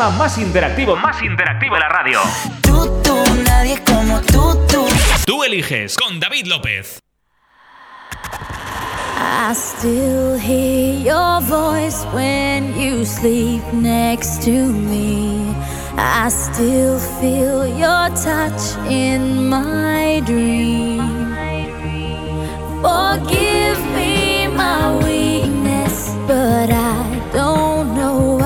programa más interactivo, más interactivo de la radio. Tú, tú, nadie como tú, tú. Tú eliges con David López. I still hear your voice when you sleep next to me. I still feel your touch in my dream. Forgive me my weakness, but I don't know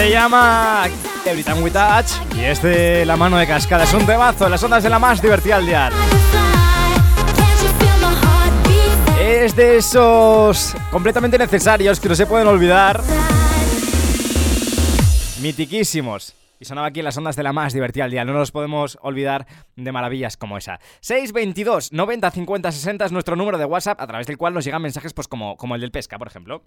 Se llama Every Time We Touch y es de la mano de cascada. Es un temazo en las ondas de la más divertida al dial. Es de esos completamente necesarios que no se pueden olvidar. Mitiquísimos. Y sonaba aquí en las ondas de la más divertida al día. No nos podemos olvidar de maravillas como esa. 622 90 50 60 es nuestro número de WhatsApp a través del cual nos llegan mensajes pues como, como el del pesca, por ejemplo.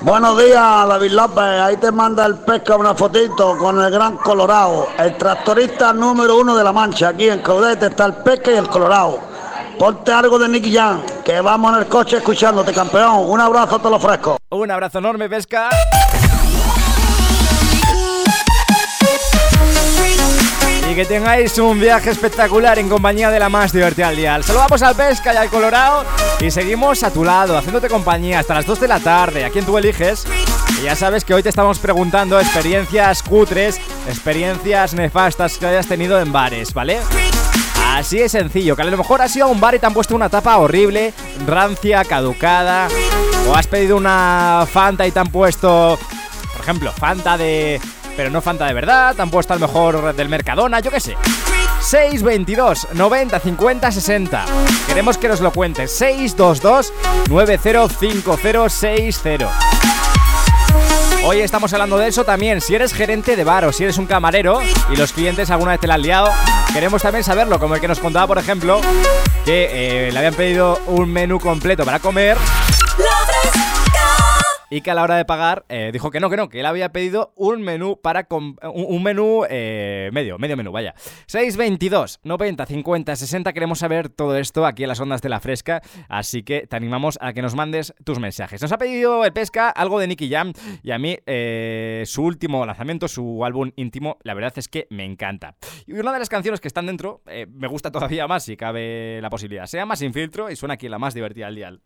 Buenos días, David López. Ahí te manda el pesca una fotito con el gran Colorado, el tractorista número uno de la Mancha. Aquí en Caudete está el pesca y el Colorado. Ponte algo de Nicky Jam, que vamos en el coche escuchándote, campeón. Un abrazo, te lo ofrezco. Un abrazo enorme, pesca. Que tengáis un viaje espectacular en compañía de la más divertida al día. Saludamos al Pesca y al Colorado y seguimos a tu lado, haciéndote compañía hasta las 2 de la tarde, a quien tú eliges. Y ya sabes que hoy te estamos preguntando experiencias cutres, experiencias nefastas que hayas tenido en bares, ¿vale? Así de sencillo, que a lo mejor has ido a un bar y te han puesto una tapa horrible, rancia, caducada, o has pedido una Fanta y te han puesto, por ejemplo, Fanta de... pero no Fanta de verdad, puesto a lo mejor del Mercadona, yo qué sé. 622 90 50 60. Queremos que nos lo cuentes. 622 905060. Hoy estamos hablando de eso también. Si eres gerente de bar o si eres un camarero y los clientes alguna vez te la han liado, queremos también saberlo. Como el que nos contaba, por ejemplo, que eh, le habían pedido un menú completo para comer y que a la hora de pagar eh, dijo que no, que no, que él había pedido un menú para un, menú eh, medio, medio menú, vaya. 622 90 50 60 queremos saber todo esto aquí en las ondas de la fresca, así que te animamos a que nos mandes tus mensajes. Nos ha pedido el pesca algo de Nicky Jam y a mí eh, su último lanzamiento, su álbum íntimo, la verdad es que me encanta. Y una de las canciones que están dentro me gusta todavía más si cabe la posibilidad. Se llama Sin Filtro y suena aquí la más divertida del dial.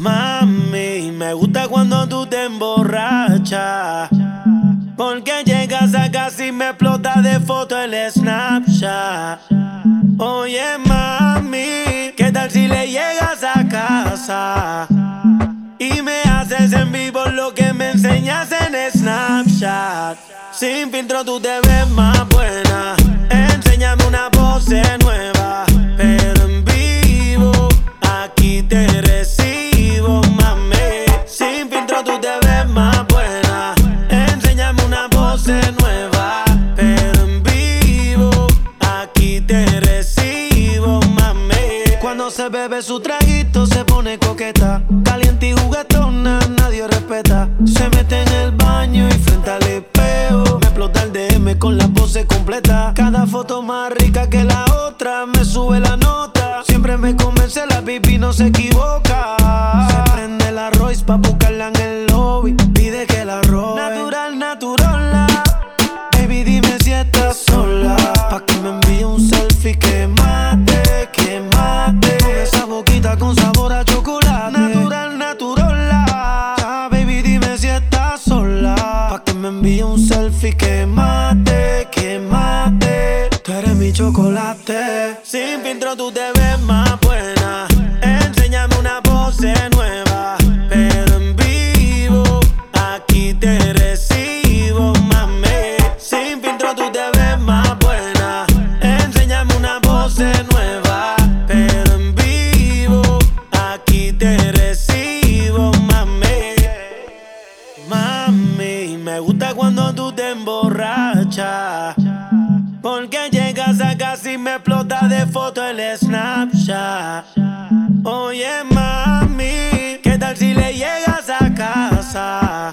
Mami, me gusta cuando tú te emborrachas. Porque llegas a casa y me explota de foto el Snapchat. Oye, mami, ¿qué tal si le llegas a casa? Y me haces en vivo lo que me enseñas en Snapchat. Sin filtro tú te ves más buena. Su traguito, se pone coqueta. Caliente y juguetona, nadie respeta. Se mete en el baño y frente al espejo. Me explota el DM con la pose completa. Cada foto más rica que la otra. Me sube la nota. Siempre me convence, la pipi no se equivoca. Tú te ves más buena. Enséñame una pose nueva. Pero en vivo, aquí te recibo, mami. Sin filtro tú te ves más buena. Enséñame una pose nueva. Pero en vivo, aquí te recibo, mami. Mami, me gusta cuando tú te emborrachas. Porque llegas a casa y me foto el Snapchat. Oye, mami, ¿qué tal si le llegas a casa?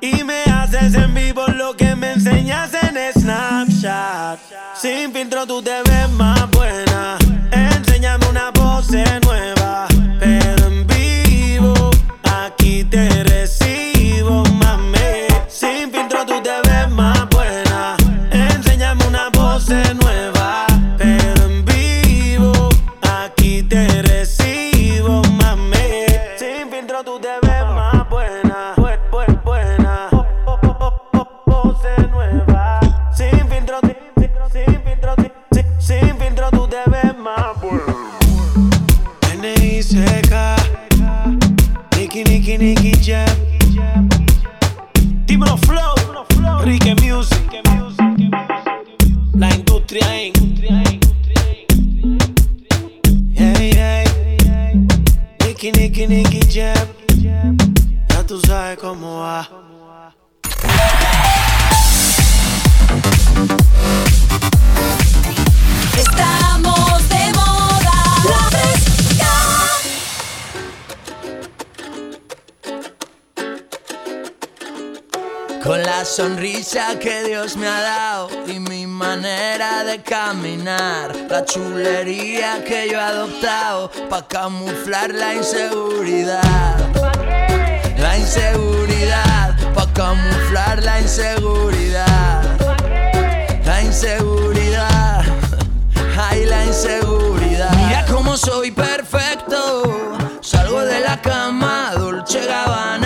Y me haces en vivo lo que me enseñas en Snapchat. Sin filtro tú te Con la sonrisa que Dios me ha dado y mi manera de caminar, la chulería que yo he adoptado para camuflar la inseguridad. La inseguridad, para camuflar la inseguridad. La inseguridad, ay la inseguridad. Mira cómo soy perfecto, salgo de la cama, Dolce Gabbana,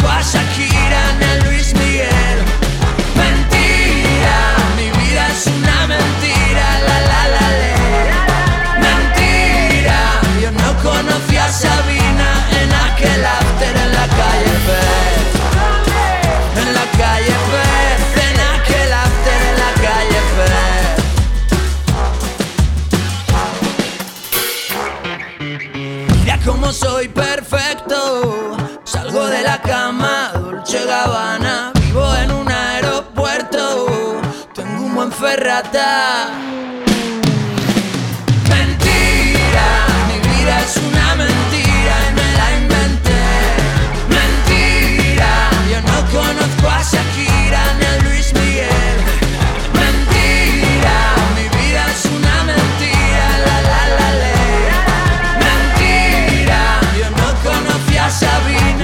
Conozco a buen ferrata.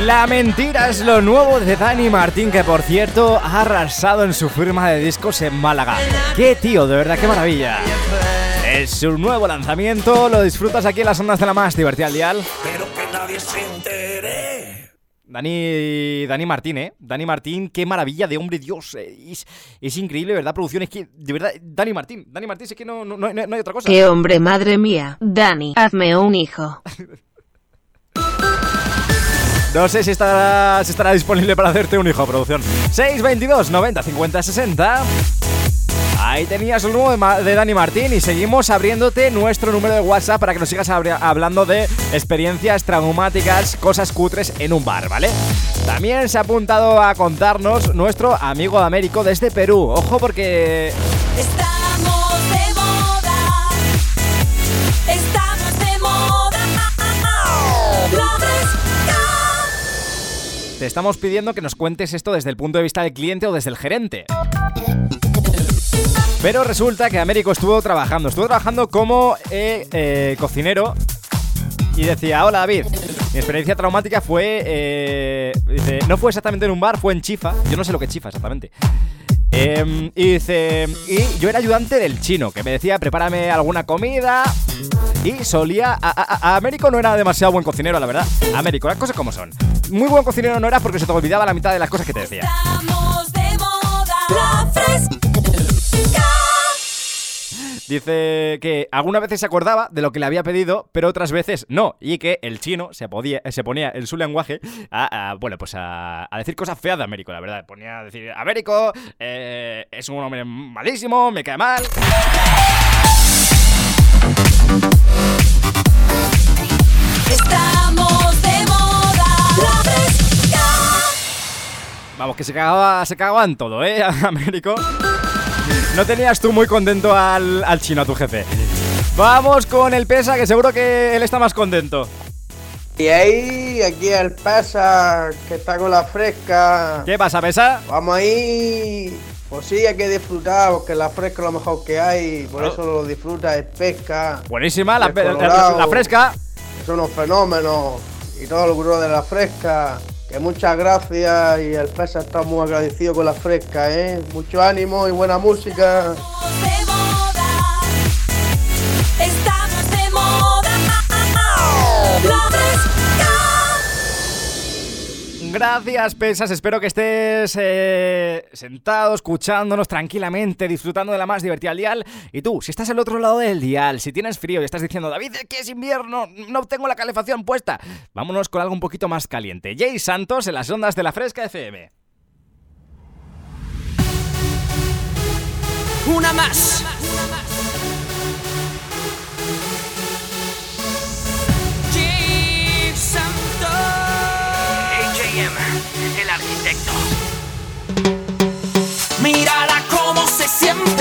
La mentira es lo nuevo de Dani Martín, que por cierto ha arrasado en su firma de discos en Málaga. ¡Qué tío, de verdad, qué maravilla! Es su nuevo lanzamiento, lo disfrutas aquí en las ondas de la más divertida al dial. Pero que nadie se entere. Dani, Dani Martín, ¿eh? Dani Martín, qué maravilla de hombre, Dios. Es, es increíble, ¿verdad? Producción, es que, de verdad, Dani Martín, Dani Martín, es que no, no, no, no hay otra cosa. ¡Qué hombre, madre mía! Dani, hazme un hijo. No sé si estará, disponible para hacerte un hijo, producción. 622 90 50 60. Ahí tenías el nuevo de, de Dani Martín y seguimos abriéndote nuestro número de WhatsApp para que nos sigas hablando de experiencias traumáticas, cosas cutres en un bar, ¿vale? También se ha apuntado a contarnos nuestro amigo de Américo desde Perú. Ojo porque te estamos pidiendo que nos cuentes esto desde el punto de vista del cliente o desde el gerente. Pero resulta que Américo estuvo trabajando, estuvo trabajando como eh, eh, cocinero y decía, hola David, mi experiencia traumática fue, eh, dice, no fue exactamente en un bar, fue en Chifa, yo no sé lo que Chifa exactamente. Em, y dice, y yo era ayudante del chino, que me decía, prepárame alguna comida. Y solía. A, a- a Américo no era demasiado buen cocinero, la verdad. Américo, las cosas como son. Muy buen cocinero no era porque se te olvidaba la mitad de las cosas que te decía. Estamos de moda. La. Dice que algunas veces se acordaba de lo que le había pedido, pero otras veces no. Y que el chino se, podía, se ponía en su lenguaje a, a, bueno, pues a, a decir cosas feas de Américo, la verdad. Ponía a decir, Américo eh, es un hombre malísimo, me cae mal. Estamos de moda. La fresca. Vamos, que se cagaba, se cagaba en todo, ¿eh? Américo. No tenías tú muy contento al, al chino, a tu jefe. Vamos con el pesa, que seguro que él está más contento. Y ahí, aquí el pesa que está con la fresca. ¿Qué pasa, pesa? Vamos ahí. Pues sí, hay que disfrutar, porque la fresca es lo mejor que hay. Por Claro. eso lo disfruta, es pesca. Buenísima, la, Colorado. la fresca. Son unos fenómenos. Y todo el grupo de la fresca. Que muchas gracias y el pesa está muy agradecido con la fresca, ¿eh? Mucho ánimo y buena música. Gracias, pesas. Espero que estés eh, sentado, escuchándonos tranquilamente, disfrutando de la más divertida al dial. Y tú, si estás al otro lado del dial, si tienes frío y estás diciendo, David, que es invierno, no tengo la calefacción puesta, vámonos con algo un poquito más caliente. Jay Santos en las ondas de la Fresca FM. Una más. Jim El arquitecto. Mírala cómo se siente.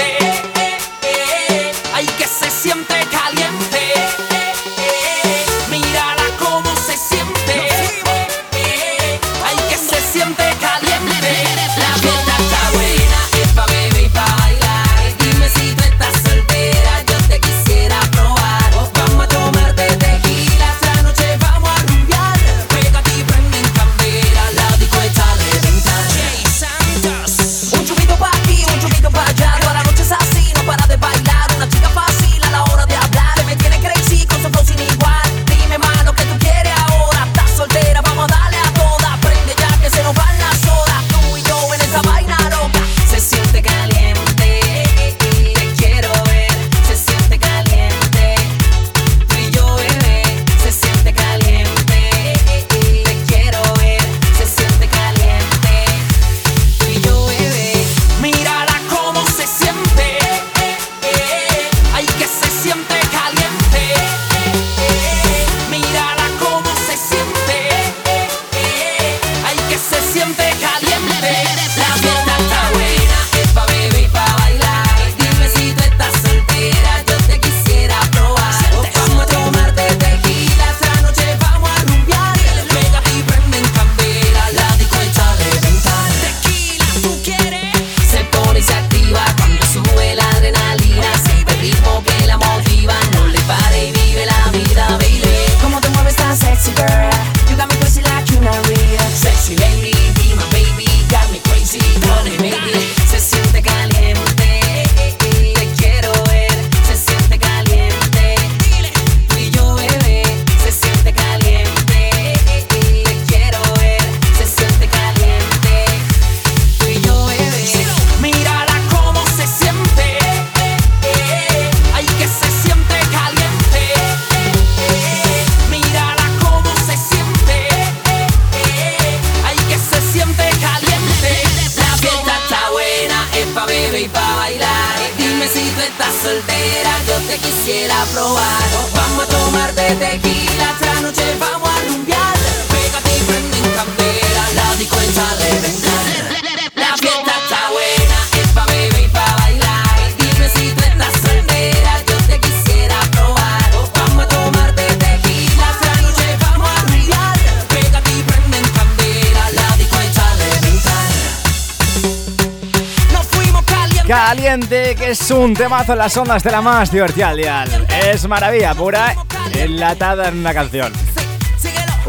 Temazo en las ondas de la más divertida al dial. Es maravilla pura, enlatada en una canción.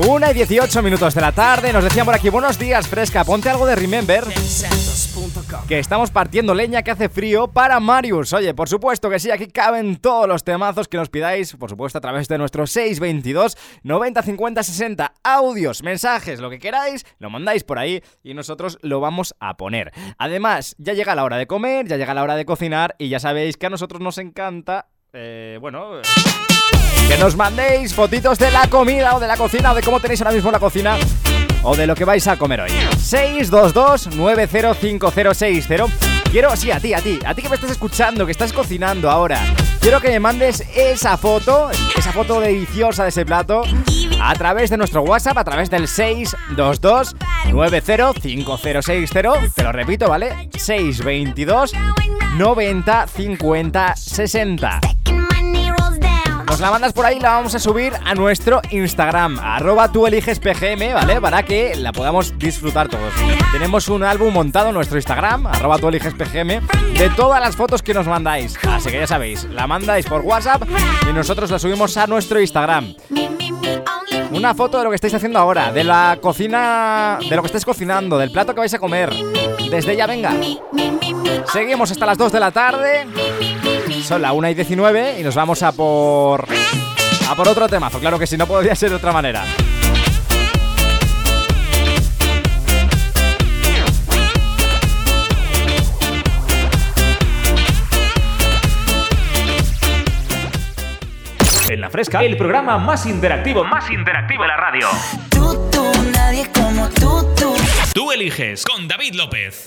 Una y 18 minutos de la tarde, nos decían por aquí, buenos días, fresca, ponte algo de Remember. Que estamos partiendo leña que hace frío para Marius. Oye, por supuesto que sí, aquí caben todos los temazos que nos pidáis, por supuesto a través de nuestro 622 90 50 60 audios, mensajes, lo que queráis, lo mandáis por ahí y nosotros lo vamos a poner. Además, ya llega la hora de comer, ya llega la hora de cocinar y ya sabéis que a nosotros nos encanta, eh, bueno... eh, que nos mandéis fotitos de la comida o de la cocina o de cómo tenéis ahora mismo la cocina o de lo que vais a comer hoy. 622-905060. Quiero, sí, a ti, a ti, a ti que me estás escuchando, que estás cocinando ahora. Quiero que me mandes esa foto, esa foto deliciosa de ese plato, a través de nuestro WhatsApp, a través del 622-905060. Te lo repito, ¿vale? 622 90 50 60. Nos la mandas por ahí y la vamos a subir a nuestro Instagram, arroba tú eliges PGM, ¿vale? Para que la podamos disfrutar todos. Tenemos un álbum montado en nuestro Instagram, arroba tú eliges PGM, de todas las fotos que nos mandáis. Así que ya sabéis, la mandáis por WhatsApp y nosotros la subimos a nuestro Instagram. Una foto de lo que estáis haciendo ahora, de la cocina, de lo que estáis cocinando, del plato que vais a comer. Desde ya, venga. Seguimos hasta las 2 de la tarde. Son la 1 y 19 y nos vamos a por. a por otro temazo. Claro que si no podría ser de otra manera. En la fresca, el programa más interactivo, más interactivo de la radio. Tú, tú, nadie como tú, tú. Tú eliges con David López.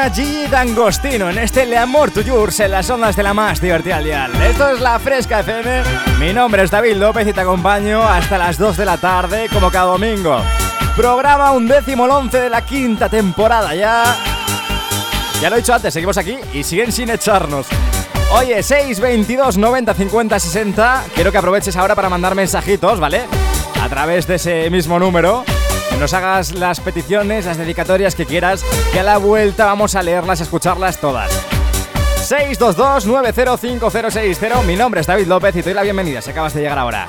Suena Gigi D'Angostino en este Le Amor to Yours en las ondas de la más divertida al dial. Esto es La Fresca FM. Mi nombre es David López y te acompaño hasta las 2 de la tarde, como cada domingo. Programa undécimo once de la quinta temporada ya. Ya lo he dicho antes, seguimos aquí y siguen sin echarnos. Oye, 622 90 50 60. Quiero que aproveches ahora para mandar mensajitos, ¿vale? A través de ese mismo número nos hagas las peticiones, las dedicatorias que quieras, que a la vuelta vamos a leerlas y escucharlas todas. 622-905060, mi nombre es David López y te doy la bienvenida si acabas de llegar ahora.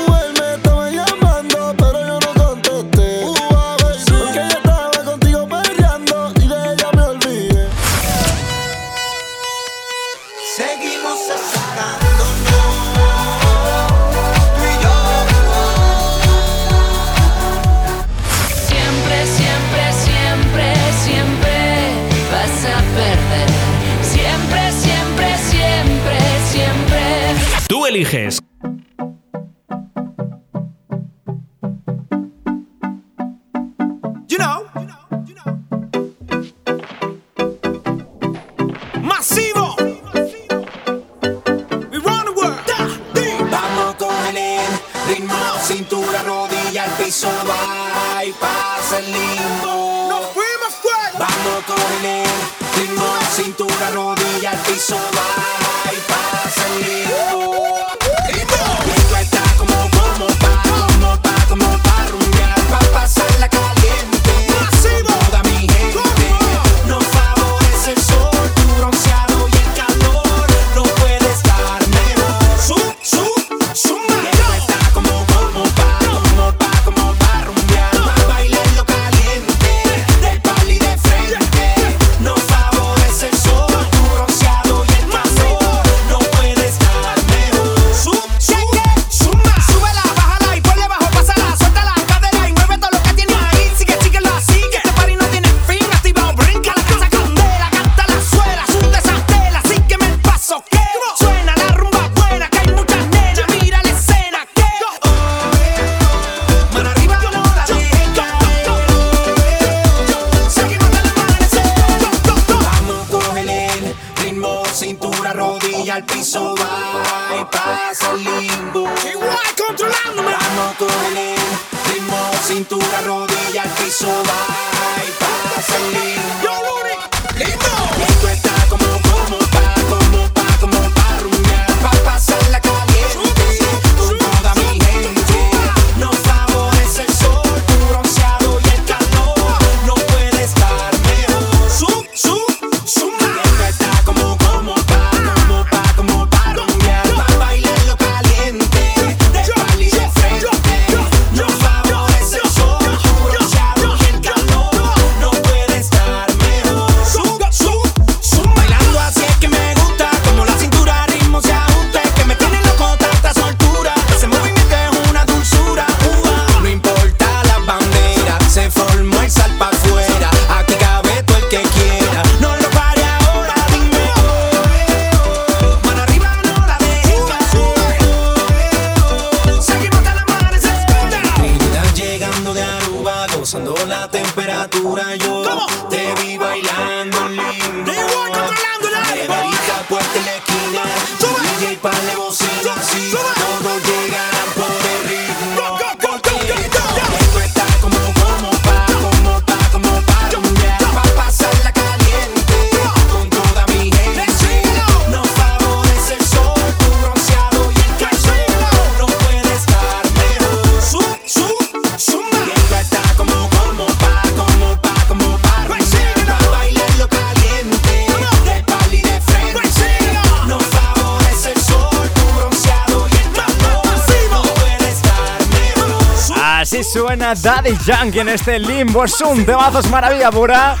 Eliges. Daddy Yankee en este limbo. Es un temazo, maravilla pura.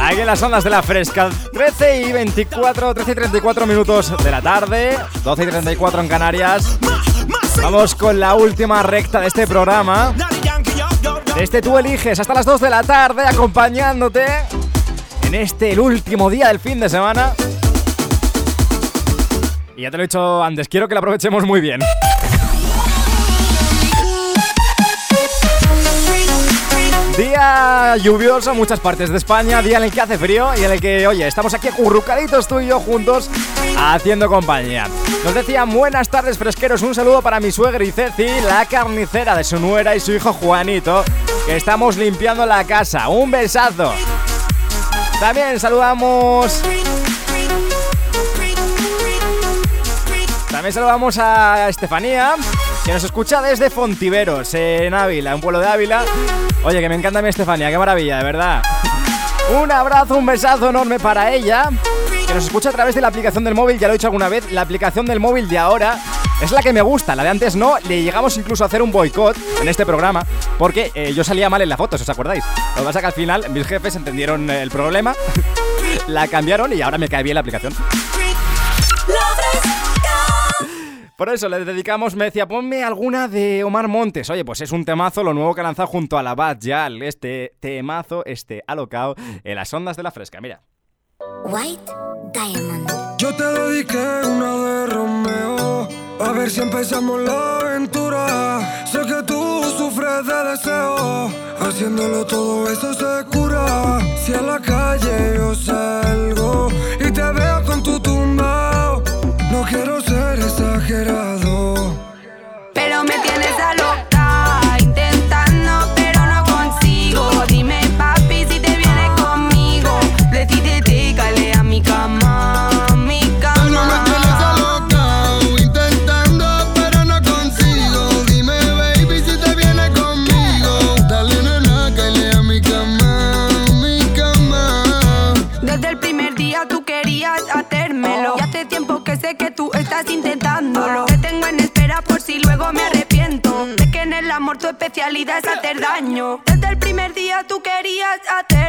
Aquí en las ondas de la fresca, 13 y 24, 13 y 34 minutos de la tarde, 12 y 34 en Canarias. Vamos con la última recta de este programa. Este tú eliges hasta las 2 de la tarde acompañándote en este el último día del fin de semana. Y ya te lo he dicho antes, quiero que lo aprovechemos muy bien. Día lluvioso en muchas partes de España, día en el que hace frío y en el que, oye, estamos aquí acurrucaditos tú y yo juntos haciendo compañía. Nos decían buenas tardes fresqueros, un saludo para mi suegra y Ceci, la carnicera de su nuera y su hijo Juanito, que estamos limpiando la casa. Un besazo. También saludamos También saludamos a Estefanía, que nos escucha desde Fontiveros, en Ávila, un pueblo de Ávila. Oye, que me encanta mi Estefanía, qué maravilla, de verdad. Un abrazo, un besazo enorme para ella, que nos escucha a través de la aplicación del móvil, ya lo he dicho alguna vez, la aplicación del móvil de ahora es la que me gusta, la de antes no, le llegamos incluso a hacer un boicot en este programa, porque eh, yo salía mal en la foto, si os acordáis. Lo que pasa que al final mis jefes entendieron el problema, la cambiaron y ahora me cae bien la aplicación. Por eso le dedicamos, me decía, ponme alguna de Omar Montes. Oye, pues es un temazo, lo nuevo que ha lanzado junto a la Bad Yal. Este temazo, este alocao en las ondas de la fresca. Mira. White Diamond. Yo te dediqué una de Romeo. A ver si empezamos la aventura. Sé que tú sufres de deseo. Haciéndolo todo eso se cura. Si a la calle yo salgo y te veo con tu tumbao. Quiero ser exagerado. Pero me tienes a tú querías hacérmelo.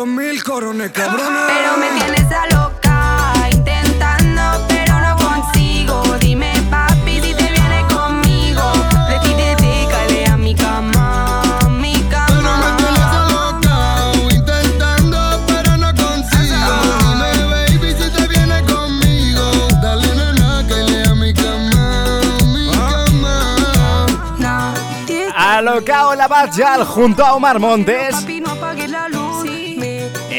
200 mil corones, cabrones. Pero me tienes a loca, intentando, pero no consigo. Dime, papi, si te vienes conmigo. Decídete, cale a mi cama, a mi Pero me tienes cama. alocao, intentando, pero no consigo. Dime, baby, si te vienes conmigo. Dale, nena, cáele a mi cama, a mi cama. Alocao la Bad Yal junto a Omar Montes.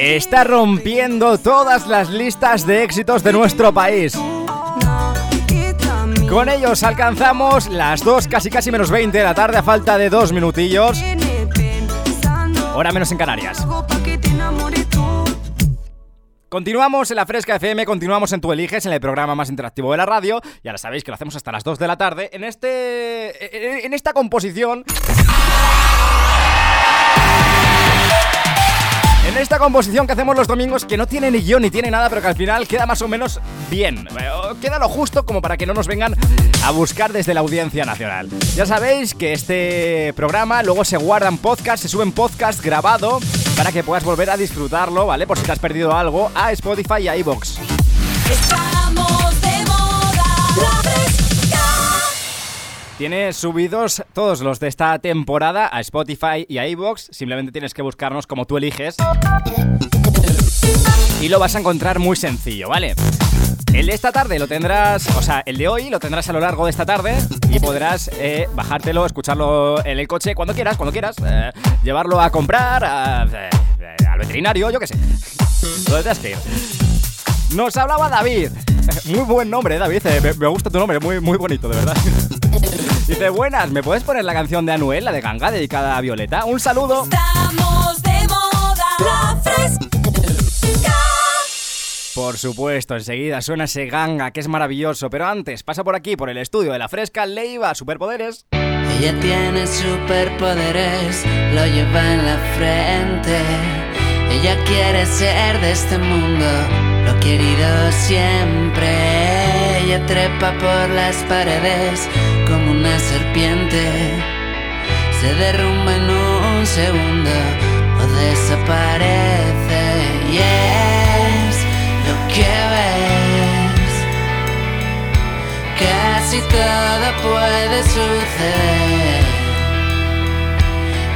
Está rompiendo todas las listas de éxitos de nuestro país. Con ellos alcanzamos las 2, casi casi menos 20 de la tarde, a falta de dos minutillos. Hora menos en Canarias. Continuamos en la Fresca FM, continuamos en Tu Eliges, en el programa más interactivo de la radio. Ya lo sabéis que lo hacemos hasta las 2 de la tarde. En este. En esta composición. En esta composición que hacemos los domingos, que no tiene ni guion ni tiene nada, pero que al final queda más o menos bien. Eh, Queda lo justo como para que no nos vengan a buscar desde la audiencia nacional. Ya sabéis que este programa luego se guarda en podcast, se sube en podcast grabado para que puedas volver a disfrutarlo, ¿vale? Por si te has perdido algo, a Spotify y a iVoox. Tienes subidos todos los de esta temporada a Spotify y a iVoox. Simplemente tienes que buscarnos como tú eliges. Y lo vas a encontrar muy sencillo, ¿vale? El de esta tarde lo tendrás, o sea, el de hoy lo tendrás a lo largo de esta tarde y podrás eh, bajártelo, escucharlo en el coche cuando quieras, cuando quieras, eh, llevarlo a comprar, a- eh, al veterinario, yo qué sé. Donde tengas que. Nos hablaba David. Muy buen nombre, David. Me, me gusta tu nombre, muy, muy bonito, de verdad. Dice, buenas, ¿me puedes poner la canción de Anuel, la de Ganga, dedicada a Violeta? Un saludo. Estamos de moda. La fresca. Por supuesto, enseguida suena ese Ganga, que es maravilloso. Pero antes, pasa por aquí, por el estudio de la fresca Leiva, superpoderes. Ella tiene superpoderes, lo lleva en la frente. Ella quiere ser de este mundo, lo querido siempre. Trepa por las paredes como una serpiente. Se derrumba en un segundo o desaparece. Y es lo que ves. Casi todo puede suceder.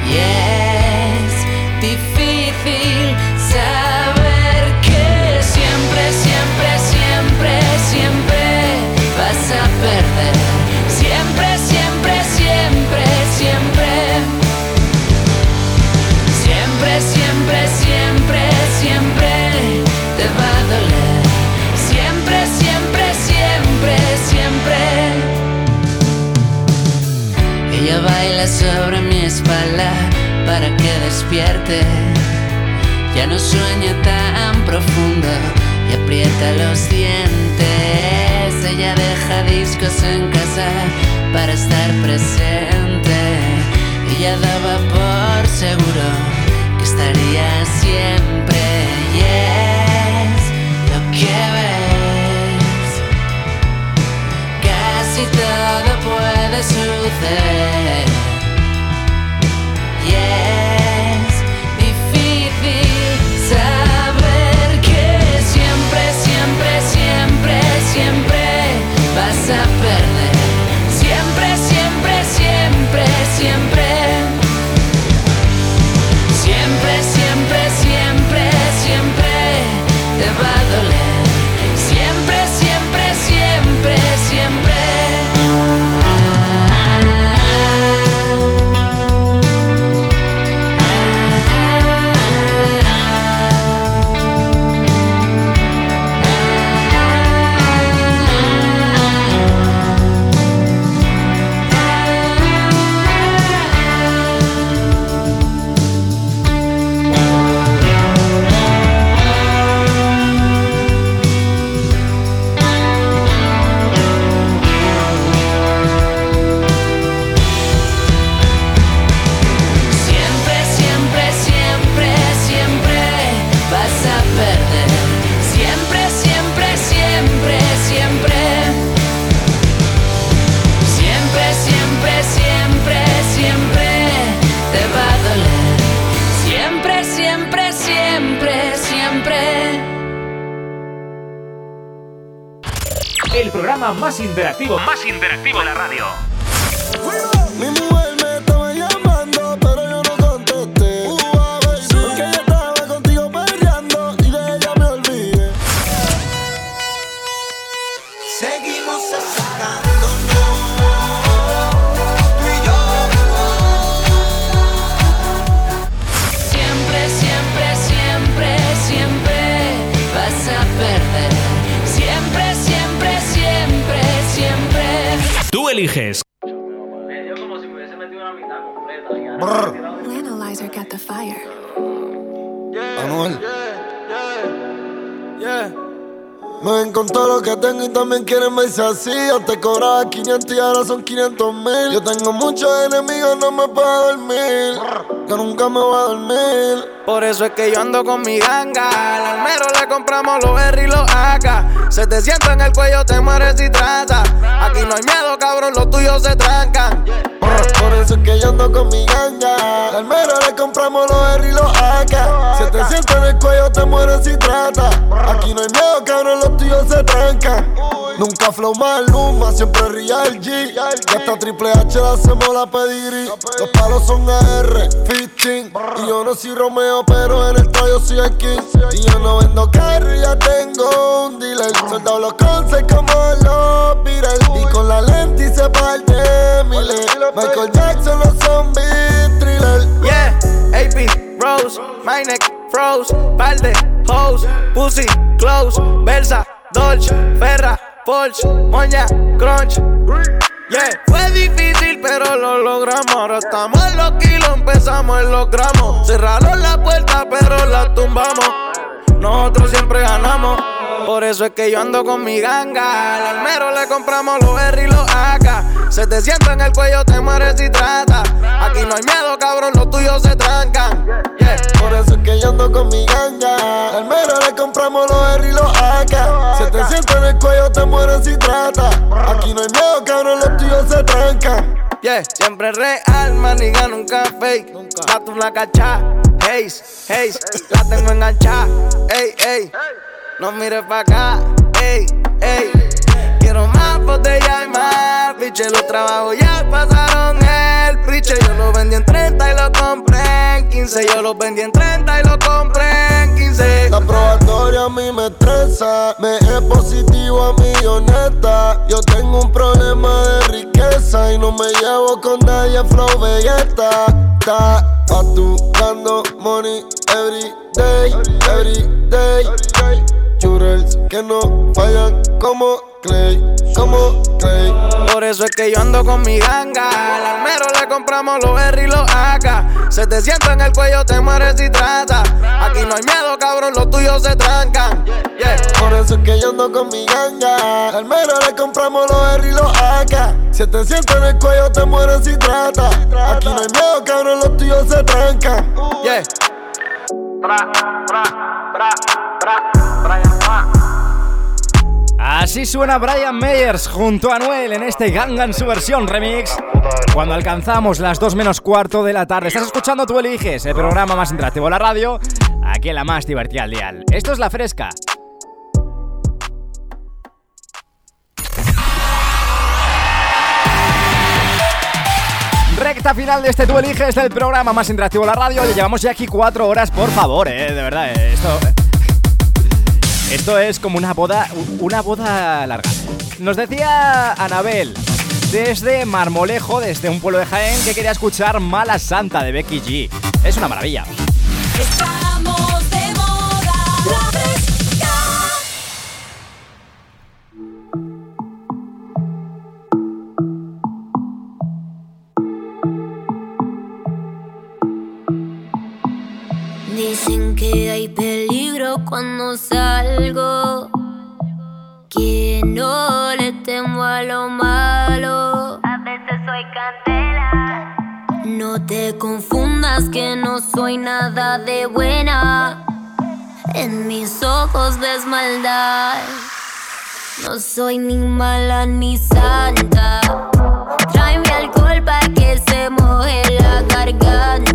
Y es difícil saber que siempre, siempre, siempre, siempre a perder. Siempre, siempre, siempre, siempre. Siempre, siempre, siempre, siempre te va a doler. Siempre, siempre, siempre, siempre. Ella baila sobre mi espalda para que despierte. Ya no sueña tan profundo y aprieta los dientes. Ella deja discos en casa para estar presente. Ella daba por seguro que estaría siempre. Y es lo que ves. Casi todo puede suceder. Y siempre. Con todo lo que tengo y también quieren verse así. Antes cobraba 500 y ahora son 500 mil. Yo tengo muchos enemigos, no me puedo dormir. Que nunca me voy a dormir. Por eso es que yo ando con mi ganga. Al almero le compramos los R y los AK. Se te sienta en el cuello, te mueres y trata. Aquí no hay miedo, cabrón, los tuyos se trancan. Por eso es que yo ando con mi ganga. Al almero le compramos los R y los AK. Se te sienta en el cuello, te mueres si trata. Aquí no hay miedo, cabrón, los tuyos se trancan. Nunca flow maluma, siempre real G. Y hasta Triple H le hacemos la pedigrí. Los palos son AR, 15. Y yo no soy Romeo, pero en el tallo soy el king. Y yo no vendo carro, ya tengo un dealer. Soldado los concepts como los Beatles. Y con la lente se parte miles. Michael Jackson, los zombies, thriller. Yeah, AP, Rose, my froze, balde, hose, pussy, close, Versa, Dolce, Ferra, Porsche, Moña, Crunch. Yeah, fue difícil, pero lo logramos. Ahora estamos en los kilos, empezamos en los gramos. Cerraron la puerta, pero la tumbamos. Nosotros siempre ganamos. Por eso es que yo ando con mi ganga. Al almero le compramos los R y los AK. Se te sienta en el cuello, te mueres si trata. Aquí no hay miedo, cabrón, los tuyos se trancan. Yeah. Por eso es que yo ando con mi ganga. Al mero le compramos los R y los AK. Se te sienta en el cuello, te mueres si trata. Aquí no hay miedo, cabrón, los tuyos se trancan. Yeah, siempre real, maniga, nunca fake. Gato una cacha, haze, haze, la tengo enganchada, ey, ey. No mires pa' acá, ey, ey. Quiero más botella y más, biche, los trabajos ya pasaron el priche. Yo lo vendí en 30 y lo compré en 15. Yo lo vendí en 30 y lo compré en 15. La probatoria a mí me estresa, me es positivo a mí honesta. Yo tengo un problema de riqueza y no me llevo con nadie flow belleta. Está facturando money every day, every day. Que no fallan como Clay, como Clay. Por eso es que yo ando con mi ganga. Al almero le compramos los R y los AK. Se te sienta en el cuello, te mueres si trata. Aquí no hay miedo, cabrón, los tuyos se trancan. Yeah. Por eso es que yo ando con mi ganga. Al mero le compramos los R y los AK. Si te sienta en el cuello, te mueres si trata. Aquí no hay miedo, cabrón, los tuyos se trancan. Yeah. Así suena Brian Meyers junto a Noel en este Gangan su versión remix. Cuando alcanzamos las 2 menos cuarto de la tarde, estás escuchando Tú Eliges, el programa más interactivo de la radio, aquí la más divertida al dial. Esto es La Fresca. Recta final de este Tú Eliges del programa más interactivo de la radio. Llevamos ya aquí cuatro horas, por favor, eh, de verdad, eh, esto... Esto es como una boda, una boda larga. Nos decía Anabel desde Marmolejo, desde un pueblo de Jaén, que quería escuchar Mala Santa de Becky G. Es una maravilla. Dicen que hay peligro cuando salgo. Que no le temo a lo malo. A veces soy candela. No te confundas que no soy nada de buena. En mis ojos ves maldad. No soy ni mala ni santa. Tráeme alcohol para que se moje la garganta.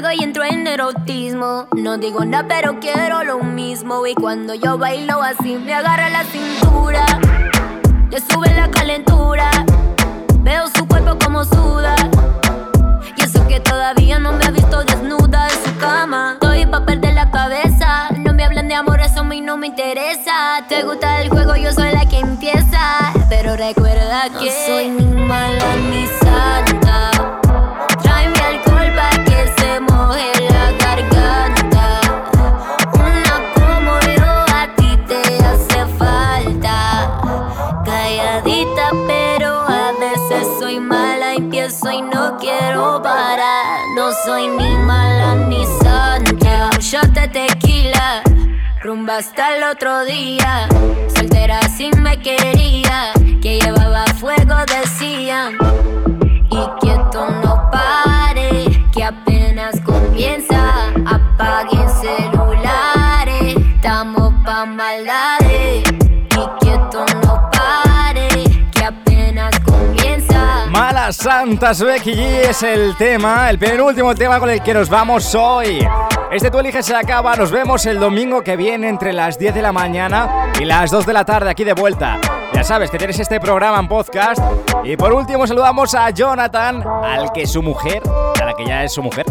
trago y entro en erotismo. No digo nada, pero quiero lo mismo. Y cuando yo bailo así, me agarra la cintura, le sube la calentura. Veo su cuerpo como suda. Y eso que todavía no me ha visto desnuda en su cama. Estoy pa' perder la cabeza. No me hablan de amor, eso a mí no me interesa. Te gusta el juego, yo soy la que empieza. Pero recuerda que no soy ni mala ni. No soy ni mala ni santa. Un shot de tequila. Rumba hasta el otro día. Soltera si me quería. Que llevaba fuego, decían. Y que esto no pare. Que apenas comienza. Apaguen celulares. Estamos pa' maldades. Malas Santas Becky G es el tema, el penúltimo tema con el que nos vamos hoy. Este tú eliges se acaba, nos vemos el domingo que viene entre las 10 de la mañana y las 2 de la tarde aquí de vuelta. Ya sabes que tienes este programa en podcast. Y por último saludamos a Jonathan, al que su mujer, a la que ya es su mujer,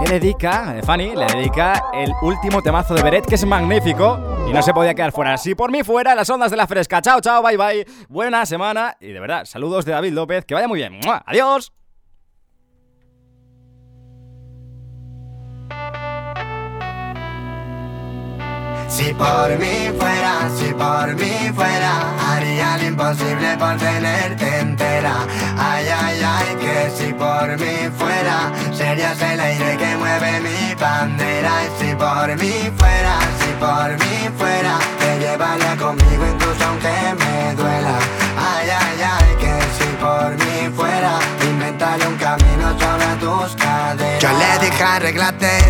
le dedica, Fanny, le dedica el último temazo de Beret que es magnífico y no se podía quedar fuera. Si por mí fuera, las ondas de la fresca. Chao, chao, bye, bye. Buena semana y de verdad, saludos de David López. Que vaya muy bien. Adiós. Si por mí fuera, si por mí fuera, haría lo imposible por tenerte entera. Ay, ay, ay, que si por mí fuera, serías el aire que mueve mi bandera. Si por mí fuera, si por mí fuera, te llevaría conmigo incluso aunque me duela. Ay, ay, ay, que si por mí fuera, inventaría un camino sobre tus caderas. Yo le dije arreglate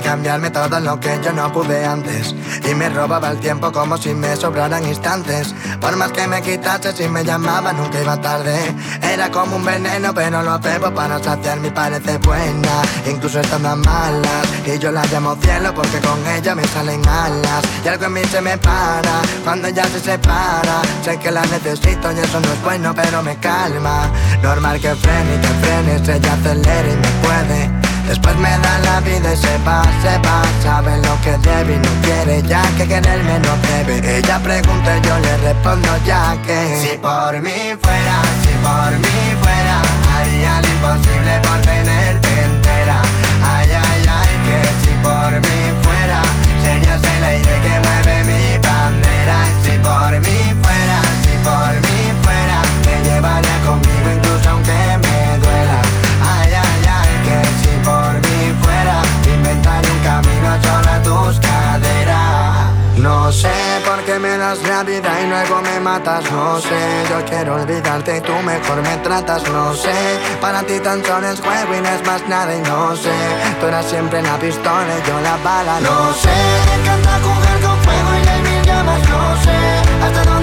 cambiarme todo lo que yo no pude antes. Y me robaba el tiempo como si me sobraran instantes. Por más que me quitase si me llamaba nunca iba tarde. Era como un veneno pero lo bebo para saciar mi parece buena. Incluso estando malas Y yo la llamo cielo porque con ella me salen alas. Y algo en mí se me para cuando ella se separa. Sé que la necesito y eso no es bueno pero me calma. Normal que frene y que frenes ella acelera y me puede Después me da la vida y se va, se va. Sabe lo que debe y no quiere ya que quererme no debe Ella pregunta y yo le respondo ya que Si por mí fuera, si por mí fuera Haría lo imposible por tenerte das la vida y luego me matas No sé, yo quiero olvidarte y tú mejor me tratas No sé, para ti tan solo es juego y no es más nada y no sé. Tú eras siempre la pistola y yo la bala No sé, me encanta jugar con fuego y hay mil llamas No sé